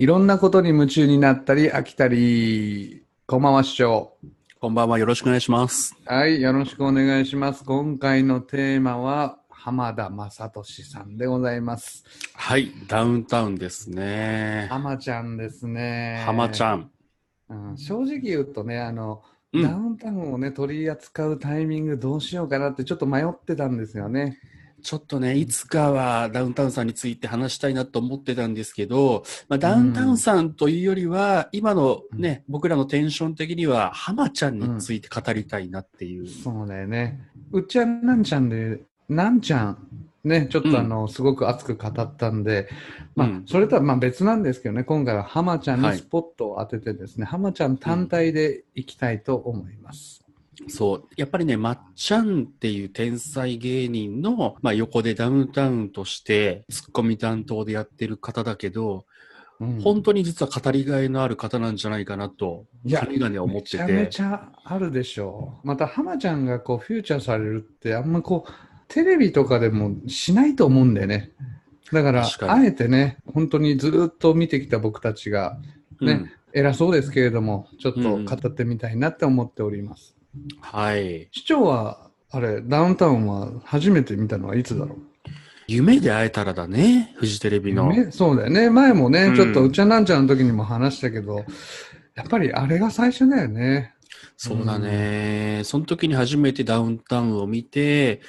いろんなことに夢中になったり飽きたり。こんばんは、市長。こんばんは。よろしくお願いします。はい、よろしくお願いします。今回のテーマは、浜田雅俊さんでございます。はい。ダウンタウンですね。浜ちゃんですね。浜ちゃん。うん、正直言うとね、あの、うんダウンタウンをね、取り扱うタイミングどうしようかなってちょっと迷ってたんですよね。ちょっとね、いつかはダウンタウンさんについて話したいなと思ってたんですけど、まあ、ダウンタウンさんというよりは、今のね、僕らのテンション的には、浜ちゃんについて語りたいなっていう。そうだよね。うっちゃんなんちゃんで、なんちゃん、ね、ちょっとあの、すごく熱く語ったんで、まあ、うんそれとはまあ別なんですけどね、今回は浜ちゃんにはいスポットを当ててですね、浜ちゃん単体でいきたいと思います。そう。やっぱりね、まっちゃんっていう天才芸人の、まあ、横でダウンタウンとして、ツッコミ担当でやってる方だけど、うん本当に実は語りがいのある方なんじゃないかなと、いや君がね、思ってて。めちゃめちゃあるでしょう。また浜ちゃんがこうフューチャーされるってあんまこうテレビとかでもしないと思うんだよね。だからあえてね、本当にずっと見てきた僕たちがね、うん偉そうですけれども、ちょっとうん語ってみたいなって思っております。はい。市長は、あれ、ダウンタウンは初めて見たのはいつだろう？夢で会えたらだね、フジテレビの。ねそうだよね。前もね、うんちょっとうちゃなんちゃんの時にも話したけど、やっぱりあれが最初だよね。そうだね。その時に初めてダウンタウンを見て、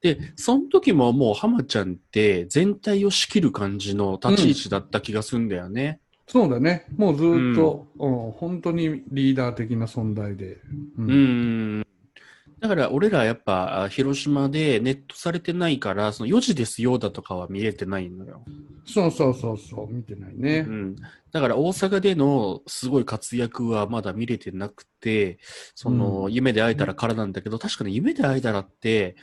で、その時ももう浜ちゃんって全体を仕切る感じの立ち位置だった気がするんだよね。そうだね。もうずっと、うん本当にリーダー的な存在で。ううん。だから俺らやっぱあ広島でネットされてないから、その4時ですよだとかは見れてないのよ。そうそうそうそう、見てないねう。ん。だから大阪でのすごい活躍はまだ見れてなくて、その、うん夢で会えたらからなんだけど、確かに夢で会えたらって、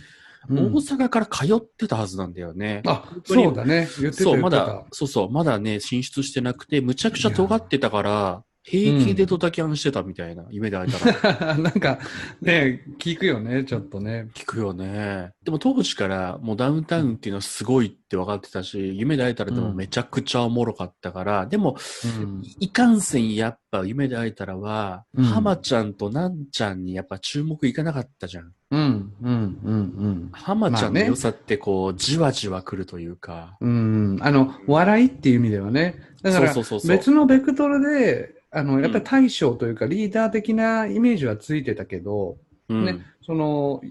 うん大阪から通ってたはずなんだよね。あ、そうだね。言ってたそう、まだ、そうそう、まだね、進出してなくて、むちゃくちゃ尖ってたから、平気でドタキャンしてたみたいな、夢で会えたら。なんか、ね、聞くよね、ちょっとね。聞くよね。でも当時からもうダウンタウンっていうのはすごいって分かってたし、夢で会えたらでもめちゃくちゃおもろかったから、でも、うん。いかんせんやっぱ夢で会えたらは、うん浜ちゃんとなんちゃんにやっぱ注目いかなかったじゃん。うん、うん、うん、浜ちゃんの良さってこう、じわじわ来るというか。うん。うん。あの、笑いっていう意味ではね。だから、別のベクトルで、あの、やっぱり大将というか、リーダー的なイメージはついてたけど、うん。ねその、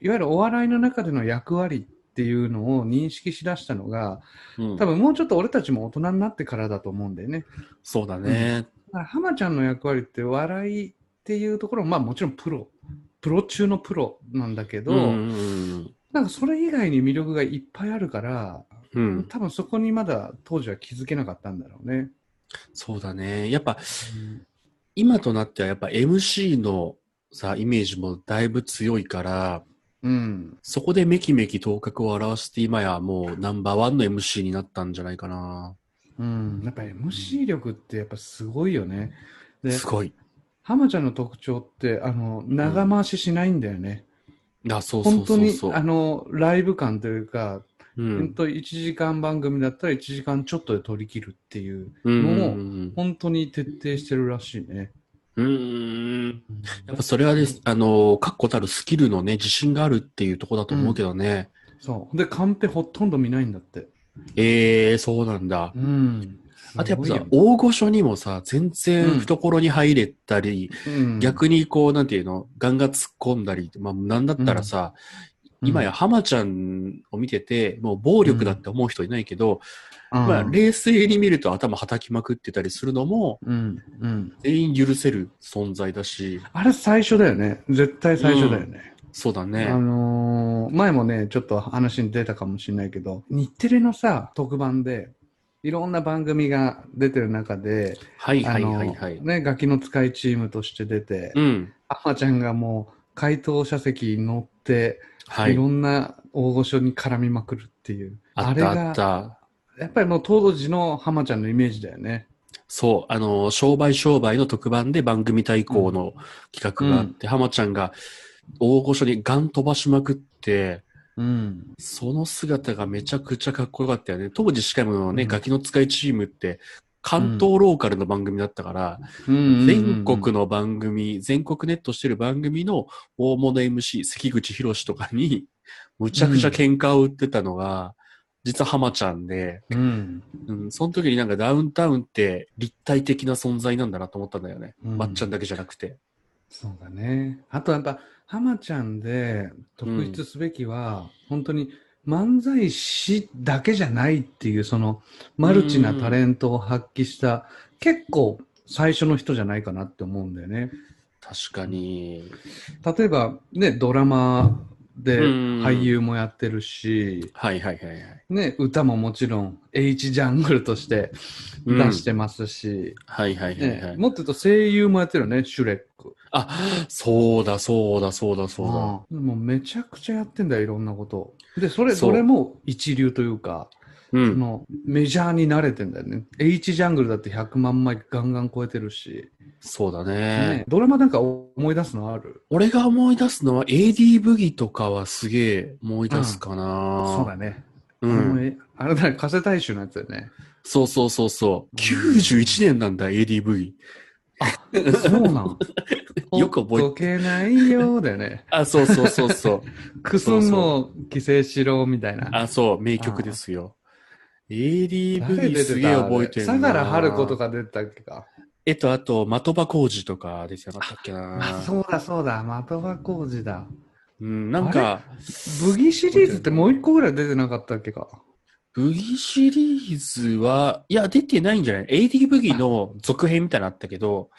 いわゆるお笑いの中での役割っていうのを認識しだしたのが、うん多分もうちょっと俺たちも大人になってからだと思うんだよね。そうだね。だから浜ちゃんの役割って笑いっていうところも、まあもちろんプロ、プロ中のプロなんだけど、うんうんなんかそれ以外に魅力がいっぱいあるから、うん。うん。多分そこにまだ当時は気づけなかったんだろうね。そうだね。やっぱ、今となってはやっぱ MC のさ、イメージもだいぶ強いから、うん。そこでめきめき頭角を現して今やもうナンバーワンの MC になったんじゃないかな。うん。やっぱり MC 力ってやっぱすごいよね。で、すごい。浜ちゃんの特徴って、あの、長回ししないんだよね。あ、そうそう本当にそうそう。あのライブ感というか、う本ん。当1時間番組だったら1時間ちょっとで取り切るっていううんのをうん本当に徹底してるらしいね。うん。うん。やっぱそれはです、あの、確固たるスキルのね、自信があるっていうところだと思うけどね。そう。で、カンペほとんど見ないんだって。ええー、そうなんだ。うん。あとやっぱさ大御所にもさ、全然懐に入れたり、うん逆にこう、なんていうの、ガンガン突っ込んだり、まあ、なんだったらさ、うん今や浜ちゃんを見てて、もう暴力だって思う人いないけど、まあ、冷静に見ると頭叩きまくってたりするのも、うん。うん。全員許せる存在だし、あれ最初だよね。絶対最初だよね。あそうだね。のー前もね、ちょっと話に出たかもしれないけど、日テレのさ、特番で、いろんな番組が出てる中で、はいはいはいはい。ね、ガキの使いチームとして出て、うん。浜ちゃんがもう、回答者席に乗って、、はいい。ろんな大御所に絡みまくるっていう。あったあった。やっぱりもう当時の浜ちゃんのイメージだよね。そう、あの、商売商売の特番で番組対抗の企画があって、浜ちゃんが大御所にガン飛ばしまくって、うん。その姿がめちゃくちゃかっこよかったよね。当時しかもね、うんガキの使いチームって、関東ローカルの番組だったから、全国の番組、全国ネットしてる番組の大物 MC、関口博士とかに、むちゃくちゃ喧嘩を売ってたのが、実は浜ちゃんで、うん。うん、その時になんかダウンタウンって立体的な存在なんだなと思ったんだよね。うんまっちゃんだけじゃなくて。そうだね。あとやっぱ、浜ちゃんで特筆すべきは、本当に漫才師だけじゃないっていう、その、マルチなタレントを発揮した、結構最初の人じゃないかなって思うんだよね。確かに。例えば、ね、ドラマでうん俳優もやってるし、はいはいはいはい。ね、歌ももちろん H ジャングルとしてうん出してますし、はいはいはいはい。ね、もっと言うと声優もやってるよね、シュレック。あ、そうだそうだそうだそうだ。うんもうめちゃくちゃやってんだよ、いろんなこと。で、それ、それも一流というか、うん。そのメジャーに慣れてんだよね。H ジャングルだって100万枚ガンガン超えてるし、そうだねね、ドラマなんか思い出すのある？俺が思い出すのは AD ブギとかはすげえ思い出すかな。そうだね。うん。あれだね、加瀬大衆のやつだよね。そうそうそうそう。91年なんだ、AD ブギ。そうなん。よく覚えてほっとけないようだよね。あ、そうそうそうそう。クスンも規制しろみたいな。あ、そう、名曲ですよ。AD ブ誰出ギすげえ覚えてるな。相良春子とか出てたっけか？えっと、あと、的場浩二とか出てなかったっけあ、な。そうだそうだ、的場浩二だ。うん、なんか、ブギシリーズってもう一個ぐらい出てなかったっけか？ブギシリーズは、いや、出てないんじゃない ?AD ブギの続編みたいなのあったけど、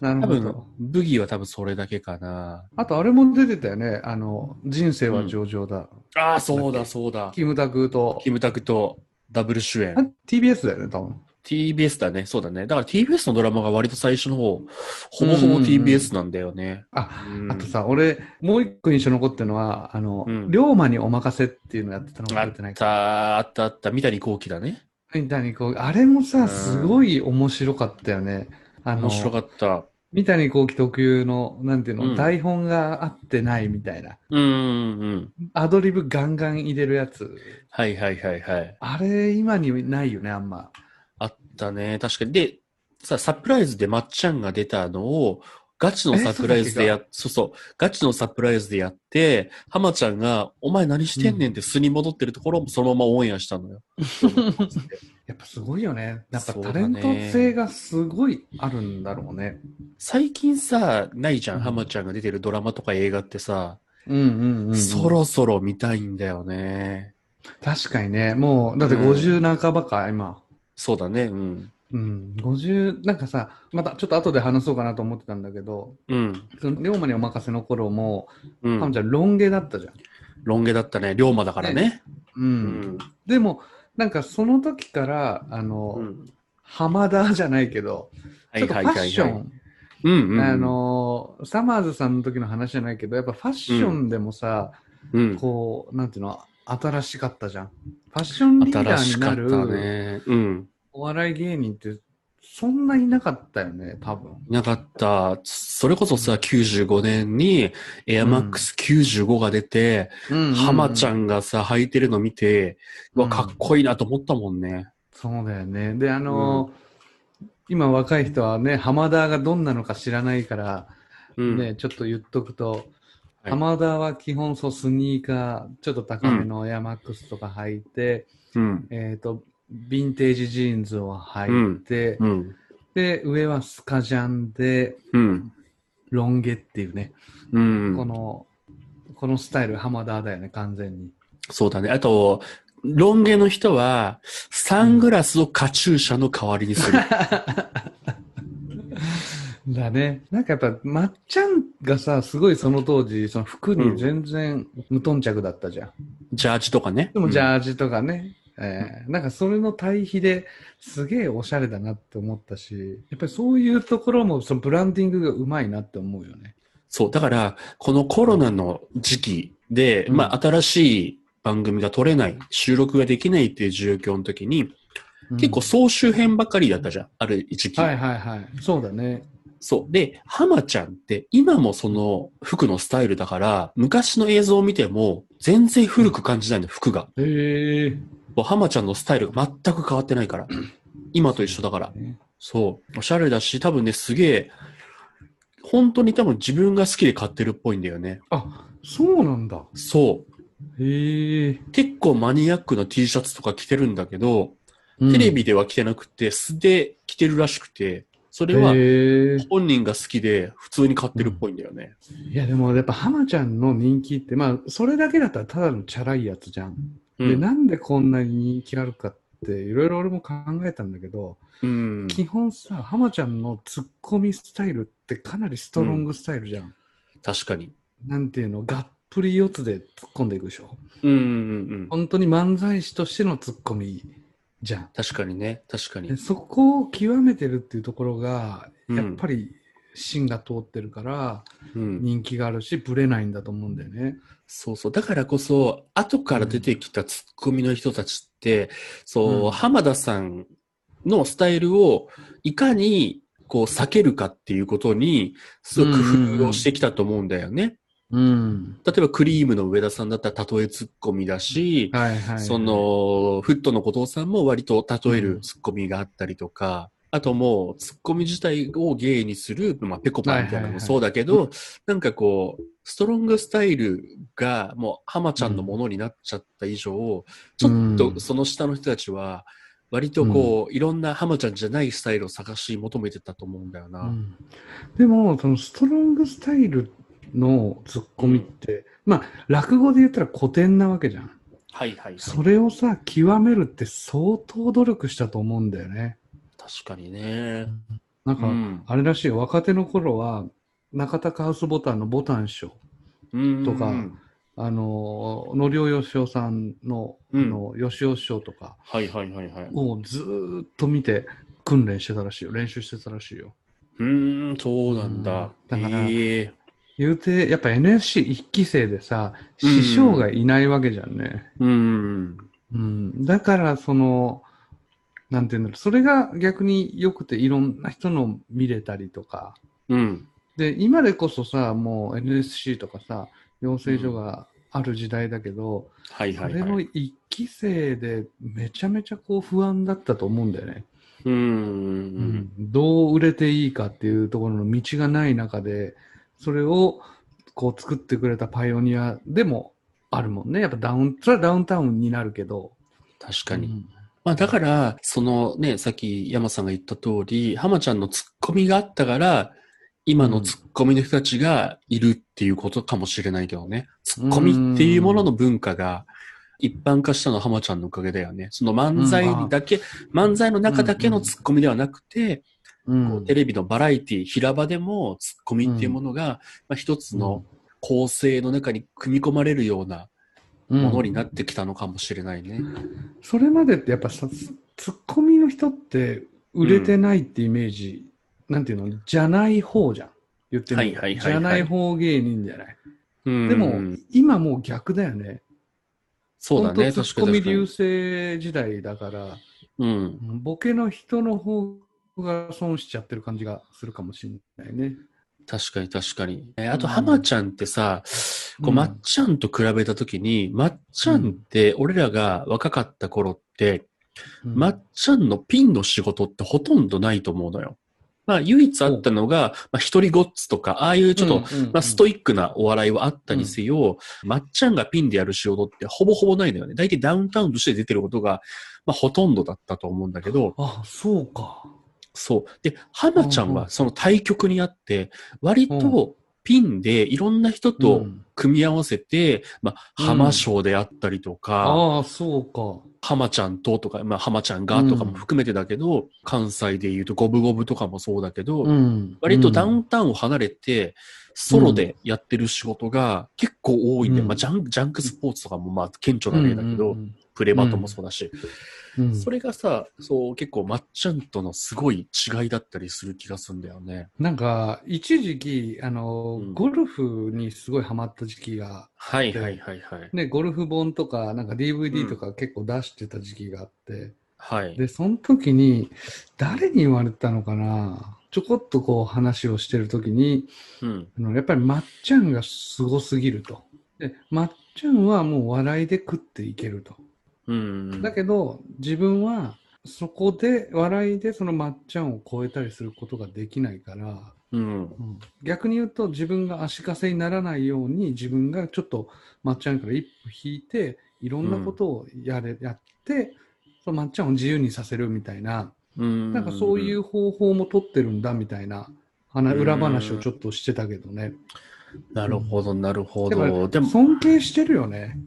なる多分ほど。、ブギは多分それだけかな。あとあれも出てたよね。あの、人生は上々だ。ああ、そうだそうだ。キムタクと。キムタクとダブル主演あ。TBS だよね、多分。TBS だね。そうだね。だから TBS のドラマが割と最初の方、ほぼほぼ TBS なんだよね。あ、うんあとさ、俺、もう一個印象残ってるのは、あの、うん龍馬にお任せっていうのやってたのあってないか。た、あったあった。三谷幸喜だね。みたいにこう、あれもうんさ、すごい面白かったよね。あの面、白かった。三谷幸喜特有の、なんていうの、うん台本が合ってないみたいな。うんうんうん。アドリブガンガン入れるやつ。はいはいはいはい。あれ、今にないよね、あんま。あったね。確かに。で、さ、サプライズでまっちゃんが出たのを、ガチのサプライズでや、そうそう、ガチのサプライズでやって、浜ちゃんが、お前何してんねんって素に戻ってるところもそのままオンエアしたのよ。やっぱすごいよね。やっぱタレンねト性がすごいあるんだろうね。最近さ、ないじゃん、うん浜ちゃんが出てるドラマとか映画ってさ、うんうんうん、うん。そろそろ見たいんだよね。確かにね。もう、だってうん50半ばか、今。そうだね、うん。うん。50、なんかさ、またちょっと後で話そうかなと思ってたんだけど、うん。その龍馬にお任せの頃も、うん。ハムちゃんロン毛だったじゃん。ロン毛だったね。龍馬だからね。う。うんん。でも、なんかその時から、あの、うん。浜田じゃないけど、ちょっとファッション、うんうん。あ、の、サマーズさんの時の話じゃないけど、やっぱファッションでもさ、うん。こう、なんていうの、新しかったじゃん。ファッションリーダーになるね。うん。お笑い芸人って、そんないなかったよね、多分。いなかった。それこそさ、95年にエアマックス95が出て、浜ちゃん。んがさ、履いてるの見て、うわ、うんかっこいいなと思ったもんね。そうだよね。で、あの、今若い人はね、浜田がどんなのか知らないから、うん。ね、ちょっと言っとくと、はい浜田は基本そうスニーカー、ちょっと高めのエアマックスとか履いて、うん。えっ、と、ヴィンテージジーンズを履いて、うん。で、上はスカジャンで、うん。ロン毛っていうね、うん。この、このスタイル浜田だよね、完全に。そうだね。あと、ロン毛の人は、サングラスをカチューシャの代わりにする。だね。なんかやっぱ、まっちゃんがさ、すごいその当時、その服に全然無頓着だったじゃん。ジャージとかね。でもジゃャージとかね、えーなんかそれの対比ですげえおしゃれだなって思ったし、やっぱりそういうところもそのブランディングがうまいなって思うよね。そう。だから、このコロナの時期で、うんまあ、新しい番組が撮れない、収録ができないっていう状況の時に、結構総集編ばっかりだったじゃん。ある時期。はいはいはい。そうだね。そう。で、浜ちゃんって今もその服のスタイルだから、昔の映像を見ても全然古く感じないの、服が。へえ。もう浜ちゃんのスタイルが全く変わってないから。今と一緒だから。ねそう。おしゃれだし、多分ね、すげえ、本当に多分自分が好きで買ってるっぽいんだよね。あ、そうなんだ。そう。へえ。結構マニアックな T シャツとか着てるんだけど、テレビでは着てなくて、素で着てるらしくて、それは。本人が好きで普通に買ってるっぽいんだよね。いやでもやっぱ浜ちゃんの人気って、まあそれだけだったらただのチャラいやつじゃん。で、うん。なんでこんなに人気あるかっていろいろ俺も考えたんだけど、うん。基本さ、浜ちゃんのツッコミスタイルってかなりストロングスタイルじゃん。確かに。なんていうの、がっぷり四つで突っ込んでいくでしょ？うんうんうん。本当に漫才師としてのツッコミじゃん。確かにね。確かにで。そこを極めてるっていうところが、うんやっぱり芯が通ってるからうん。人気があるし、ブレないんだと思うんだよね。そうそう。だからこそ、後から出てきたツッコミの人たちって、そう、うん浜田さんのスタイルをいかにこう避けるかっていうことに、すごく工夫をしてきたと思うんだよね。うん。例えばクリームの上田さんだったら例えツッコミだし、はいはい、はい。そ、の、フットの後藤さんも割と例えるツッコミがあったりとか、あともうツッコミ自体を芸にする、まあ、ペコパみたいなのもそうだけど、なんかこう、ストロングスタイルがもう浜ちゃんのものになっちゃった以上、ちょっうんとその下の人たちは、割とこう、いろんな浜ちゃんじゃないスタイルを探し求めてたと思うんだよな。うんでも、そのストロングスタイルのツッコミって、まあ、落語で言ったら古典なわけじゃん。はいはいはい。それをさ、極めるって相当努力したと思うんだよね。確かにね。なんか、うんあれらしいよ若手の頃は、中田カウスボタンのボタン師匠、うんとかあの、のりおよしおさんの、うんあの、よしお師匠とかはいはいはいはい。をずーっと見て訓練してたらしいよ。練習してたらしいよ。うーん、そうなんだ。うんだからへえ言うて、やっぱ NSC 一期生でさ、師匠がいないわけじゃんね。うん。うん。だから、その、なんていうんだろう、それが逆に良くていろんな人の見れたりとか。うん。で、今でこそさ、もう NSC とかさ、養成所がある時代だけど、はいそれのはいはい。一期生でめちゃめちゃこう不安だったと思うんだよね。う。うんんどう売れていいかっていうところの道がない中で、それをこう作ってくれたパイオニアでもあるもんね。やっぱダウン、それはダウンタウンになるけど。確かに。うんまあだから、そのね、さっき山さんが言った通り、浜ちゃんのツッコミがあったから、今のツッコミの人たちがいるっていうことかもしれないけどね。ツッコミっていうものの文化が一般化したのは浜ちゃんのおかげだよね。その漫才だけ、漫才の中だけのツッコミではなくて、うん。こうテレビのバラエティ、平場でもツッコミっていうものが、まあ、一つの構成の中に組み込まれるようなものになってきたのかもしれないね。それまでってやっぱさ、ツツッコミの人って売れてないってイメージ、なんていうの、じゃない方じゃん。言ってみるとはいはいじゃない方芸人じゃない。うんでも、今もう逆だよね。そうだね、ツッコミ流星時代だから、うん。ボケの人の方が損しちゃってる感じがするかもしれないね。確かに確かに。えーあと、うん浜ちゃんってさ、こう、うん。まっちゃんと比べたときに、まっちゃんって、俺らが若かった頃って、うん。まっちゃんのピンの仕事ってほとんどないと思うのよ。まあ、唯一あったのが、まあ、一人ごっつとか、ああいうちょっと、まあ、ストイックなお笑いはあったにせよ、まっちゃんがピンでやる仕事ってほぼほぼないのよね。大体ダウンタウンとして出てることが、まあ、ほとんどだったと思うんだけど、あ、そうか。そう。で、浜ちゃんはその対局にあって、割とピンでいろんな人とうん組み合わせて、まあ、うん。浜賞であったりとか、ああ、そうか。浜ちゃんととか、まあ、浜ちゃんがとかも含めてだけど、関西で言うとゴブゴブとかもそうだけど、うん。割とダウンタウンを離れて、ソロでやってる仕事が結構多いんで、うん。まあ、ジャンジャンクスポーツとかもまあ顕著な例だけど、うんプレバトもそうだし、うん。うん。それがさ、そう結構まっちゃんとのすごい違いだったりする気がするんだよね。なんか、一時期、あの、うん。ゴルフにすごいハマった時期が、はいはいはいはい。ね、ゴルフ本とか、なんか DVD とか結構出してた時期があって、はい。で、その時に、誰に言われたのかなちょこっとこう話をしてる時に、うん。あのやっぱりまっちゃんがすごすぎると。で、まっちゃんはもう笑いで食っていけると。うん。だけど、自分はそこで、笑いでそのまっちゃんを超えたりすることができないから、うん。逆に言うと自分が足かせにならないように自分がちょっとまっちゃんから一歩引いていろんなことをやれ、やってそのまっちゃんを自由にさせるみたいな、うん。なんかそういう方法も取ってるんだみたいな裏話をちょっとしてたけどね。なるほど、なるほど。でも、尊敬してるよね、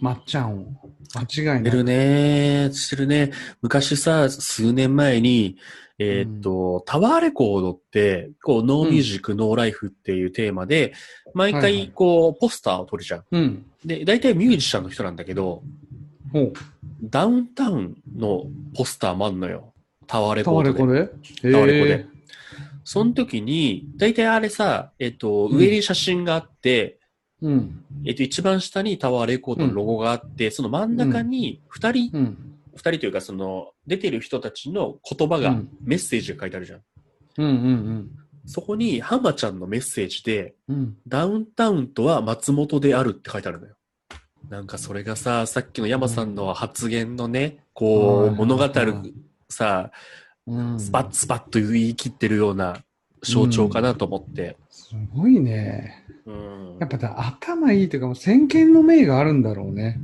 まっちゃんを。間違いない。してるね。してるね。昔さ、数年前に、えーっと、タワーレコードって、こう、ノーミュージック、ノーライフっていうテーマで、毎はいはい回、こう、ポスターを撮るじゃん。うん。で、大体ミュージシャンの人なんだけど、ほう。ダウンタウンのポスターもあんのよ。タワーレタコードで。ワレコで？タワレコでへその時に、大体あれさ、えっと、うん上に写真があって、ーうん。えっと、一番下にタワーレコードのロゴがあって、その真ん中に二人、うん。二人というか、その、出てる人たちの言葉が、うんメッセージが書いてあるじゃん。うんうんそこに、浜ちゃんのメッセージで、うん。うん。ダウンタウンとは松本であるって書いてあるのよ。なんかそれがさ、さっきの山さんの発言のね、こう、はい物語るはいさ、うんスパッスパッと言い切ってるような象徴かなと思って。すごいね。うんやっぱだ頭いいというか、もう先見の明があるんだろうね。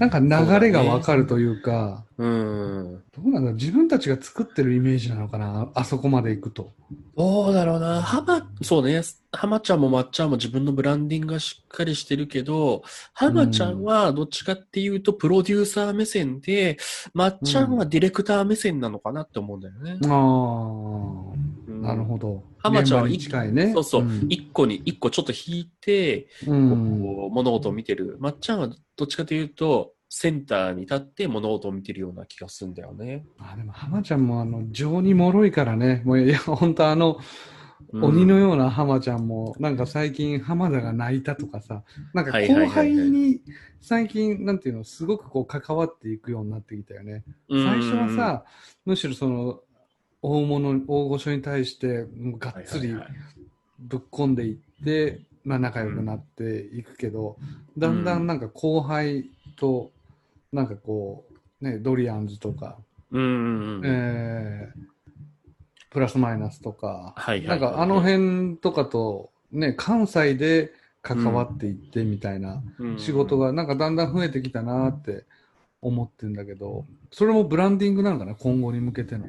なんか流れがわかるというか、うん。どうなんだ自分たちが作ってるイメージなのかなあそこまで行くと。どうだろうな。浜、そうね。浜ちゃんもまっちゃんも自分のブランディングがしっかりしてるけど、浜ちゃんはどっちかっていうとプロデューサー目線で、まっちゃんはディレクター目線なのかなって思うんだよね。ああ、うんなるほど。浜ちゃんは現場に近いね。そうそう。ん一個に、一個ちょっと引いて、うん。こう物事を見てる。まっちゃんはどっちかというと、センターに立って物事を見てるような気がするんだよね。あでも浜ちゃんもあの情に脆いからね。もういや本当あの、うん鬼のような浜ちゃんもなんか最近浜田が泣いたとかさ、なんか後輩に最近なんていうのすごくこう関わっていくようになってきたよね。うん最初はさ、むしろその大物大御所に対してもうがっつりはいはいはい。ぶっ込んでいって、まあ、仲良くなっていくけど、だんだんなんか後輩となんかこう、ね、ドリアンズとか、うんうんうん。えープラスマイナスとか、はいはいはいなんかあの辺とかと、ね、関西で関わっていってみたいなうん。仕事がなんかだんだん増えてきたなって思ってんだけど、それもブランディングなのかな、今後に向けての。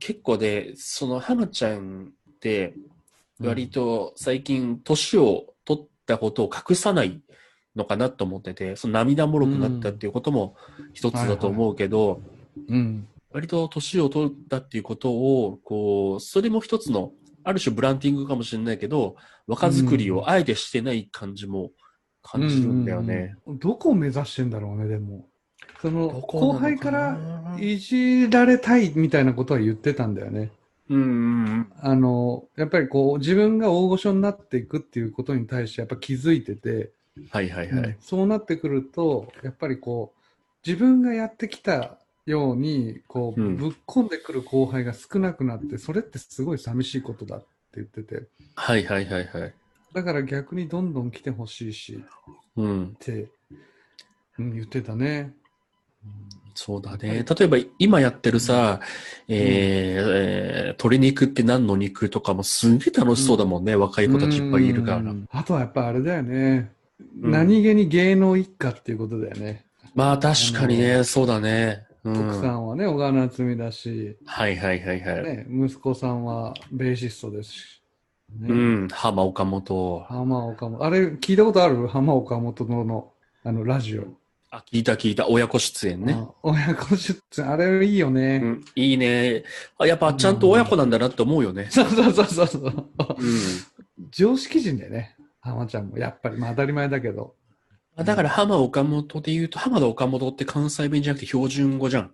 結構で、その浜ちゃんって、割と最近年を取ったことを隠さないのかなと思ってて、その涙もろくなったっていうことも一つだと思うけど、うん。割と年を取ったっていうことを、こう、それも一つの、ある種ブランディングかもしれないけど、若作りをあえてしてない感じも感じるんだよね。うんうんうんどこを目指してんだろうね、でも。その後輩からいじられたいみたいなことは言ってたんだよね。うんうんうん。あの、やっぱりこう自分が大御所になっていくっていうことに対してやっぱ気づいてて、はいはいはい。うんそうなってくると、やっぱりこう自分がやってきたようにこう、うんぶっ込んでくる後輩が少なくなって、それってすごい寂しいことだって言ってて、はいはいはいはい。だから逆にどんどん来てほしいしうんっ。て、うん、言ってたね。そうだね。例えば今やってるさ、えーえー鶏肉って何の肉とかもすげえ楽しそうだもんね。若い子たちいっぱいいるから。うんあとはやっぱあれだよね。うん何気に芸能一家っていうことだよね。まあ確かにね、そうだね。うん。奥さんはね、小川夏美だし、はいはいはいはい。ね、息子さんはベーシストですし。ねうん。浜岡本。浜岡本。あれ、聞いたことある？浜岡本のの、あの、ラジオ。あ、聞いた聞いた。親子出演ね。あ親子出演、あれいいよね。うん。いいね。あやっぱちゃんと親子なんだなって思うよね。そうそうそうそうそう。うん。常識人だよね。浜ちゃんも。やっぱり、まあ当たり前だけど。あだから浜岡本で言うと、浜田岡本って関西弁じゃなくて標準語じゃん。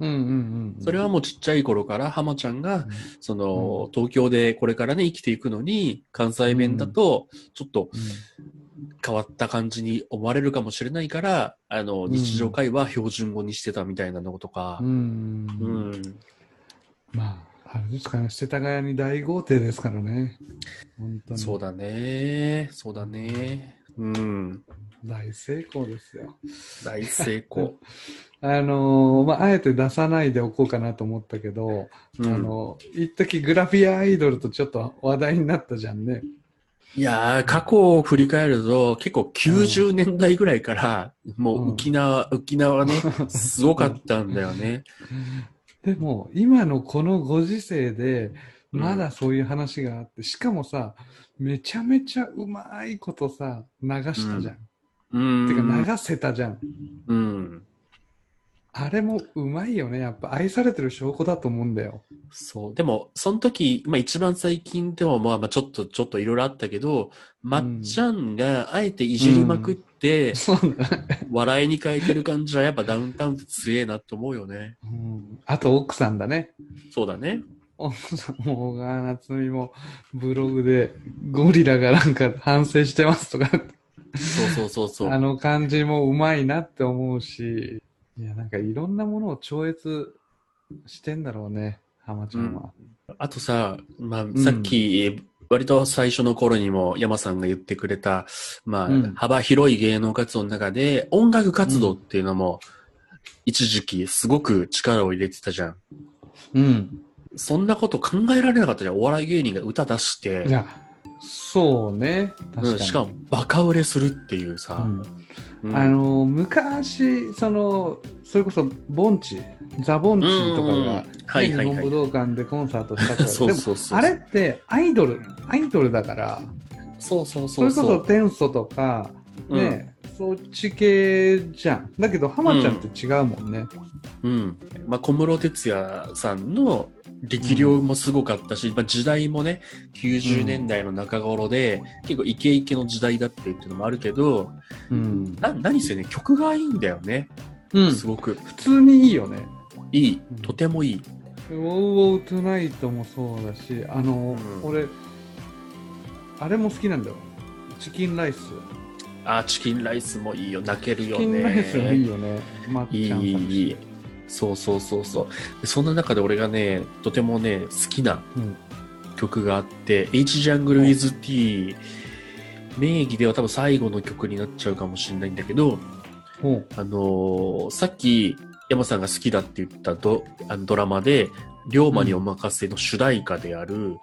うんうんうん。それはもうちっちゃい頃から浜ちゃんが、その、東京でこれからね、生きていくのに、関西弁だと、ちょっと変わった感じに思われるかもしれないから、あの、ん日常会話標準語にしてたみたいなのとかうん。う、ん。まあ、あれですかね、世田谷に大豪邸ですからね。本当に。そうだね。そうだね。うん。大成功ですよ。大成功。あのーまあ、あえて出さないでおこうかなと思ったけど、うんあの、一時グラビアアイドルとちょっと話題になったじゃんね。いやー、過去を振り返ると、結構90年代ぐらいから、もう沖縄、沖縄ね、すごかったんだよね。でも、今のこのご時世で、まだそういう話があって、しかもさ、めちゃめちゃうまいことさ、流したじゃん。うん。てか、流せたじゃん。うん。あれもうまいよね。やっぱ愛されてる証拠だと思うんだよ。そう。でも、その時、まあ一番最近でもまあまあちょっと、ちょっといろいろあったけど、まっちゃんがあえていじりまくって。笑いに変えてる感じはやっぱダウンタウンって強えなと思うよね。うん、あと奥さんだね。そうだね。奥さんも、小川夏美もブログでゴリラがなんか反省してますとか、そうそうそうそう。あの感じもうまいなって思うし、いや、なんかいろんなものを超越してんだろうね、浜ちゃんは。あとさ、まあ、さっき、割と最初の頃にも山さんが言ってくれた、まあ、うん幅広い芸能活動の中で、音楽活動っていうのも、一時期すごく力を入れてたじゃん。うん。そんなこと考えられなかったじゃん。お笑い芸人が歌出してい、や、そうね。確かに。うん、しかもバカ売れするっていうさ。うんうんあの、昔、その、それこそ、ボンチ、ザ・ボンチとかうんが、日本武道館でコンサートしたか ら、でも。あれってアイドル、アイドルだから、そうそうそそうそ。れこそう天素とか、ね、そっち系じゃん。だけど、浜ちゃんって違うもんね。うん。まあ、小室哲哉さんの力量もすごかったし、まあ、時代もね、90年代の中頃で、結構イケイケの時代だってっていうのもあるけど、うん。な、何せね、曲がいいんだよね。うん。すごく。普通にいいよね。いい。とてもいい。ウォウウォウトゥナイトもそうだし、あの、うん俺、あれも好きなんだよ。チキンライス。あー、チキンライスもいいよ。泣けるチよキンライスもいいね。よね。まっいい、ちゃんさんいい、いい。そうそうそうそう。でそんな中で俺がね、とてもね、好きなうん。曲があって、H ジャングル with T 名義では多分最後の曲になっちゃうかもしれないんだけど、ほう。あのーさっき山さんが好きだって言ったドあのドラマで、龍馬にお任せの主題歌である、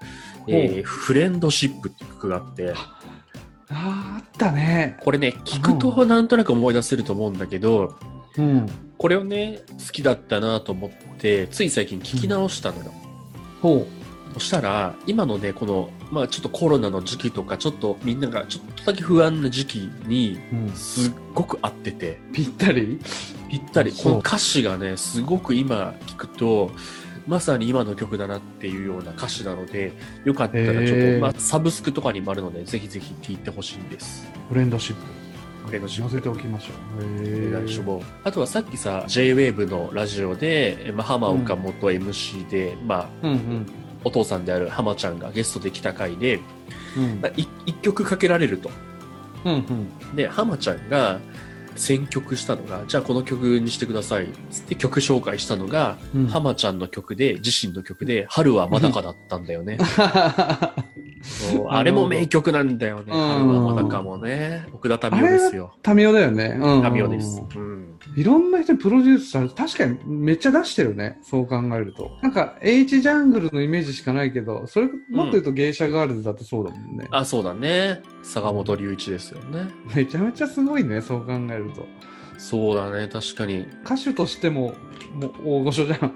えーフレンドシップって曲があって、ああ、あったね。これね、聞くとなんとなく思い出せると思うんだけど、うん。これをね、好きだったなと思って、つい最近聞き直したのよ。ほそしたら、今のね、この、まあちょっとコロナの時期とか、ちょっとみんながちょっとだけ不安な時期に、う。うん。すっごく合ってて、ぴったり？ぴったり。この歌詞がね、すごく今聞くと、まさに今の曲だなっていうような歌詞なので、よかったらちょっと、まあサブスクとかにもあるので、ぜひぜひ聴いてほしいんです。フレンドシップ。フレンドシップ載せておきましょう。へお願いしえ。ますあとはさっきさ、JWAVE のラジオで、まあ、浜岡元 MC で、まあ、うんうん。お父さんである浜ちゃんがゲストで来た回で、うんまあい一曲かけられると。うんうん。で、浜ちゃんが選曲したのが、じゃあこの曲にしてください。つって曲紹介したのが、うん浜ちゃんの曲で、自身の曲で、春はまだかだったんだよね。あれも名曲なんだよね。うん春はまだかもね。奥田民生ですよ。タミオだよね。うん。民生です。うん。いろんな人にプロデュースされて、確かにめっちゃ出してるね。そう考えると。なんか、H ジャングルのイメージしかないけど、それ、もっと言うと芸者ガールズだってそうだもんね。あ、そうだね。坂本龍一ですよね。めちゃめちゃすごいね、そう考えると。そうだね。確かに。い歌手としても、もう大御所じゃん。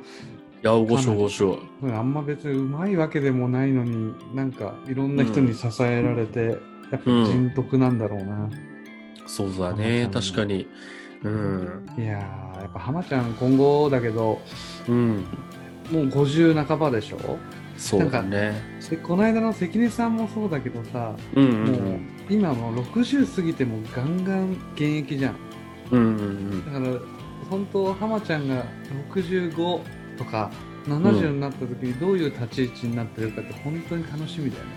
や、大御所大御所。あんま別にうまいわけでもないのに、なんかいろんな人に支えられて、やっぱ人徳なんだろうな。そうだね。確かに。うん。いやー、やっぱ浜ちゃん今後だけど、うん。もう50半ばでしょ？そうだね。でこの間の関根さんもそうだけどさ、うんうんう。もうん今もう60過ぎてもガンガン現役じゃん。うんうんうん。だから、本当浜ちゃんが65とか70になった時にどういう立ち位置になってるかって本当に楽しみだよね。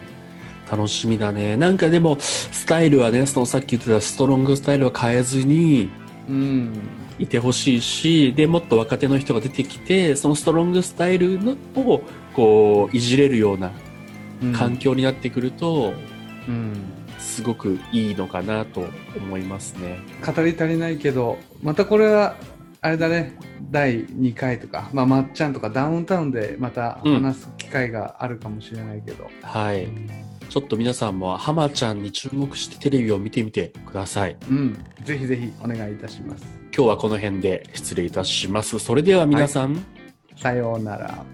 楽しみだね。なんかでも、スタイルはね、そのさっき言ってたストロングスタイルは変えずにうん。いてほしいし、で、もっと若手の人が出てきて、そのストロングスタイルのを、こう、いじれるようなうん環境になってくると、うん。すごくいいのかなと思いますね。語り足りないけど、またこれは、あれだね、第2回とか、まあ、まっちゃんとかダウンタウンでまた話す機会があるかもしれないけど。はい。ちょっと皆さんも浜ちゃんに注目してテレビを見てみてください。うん。ぜひぜひお願いいたします。今日はこの辺で失礼いたします。それでは皆さん、さようなら。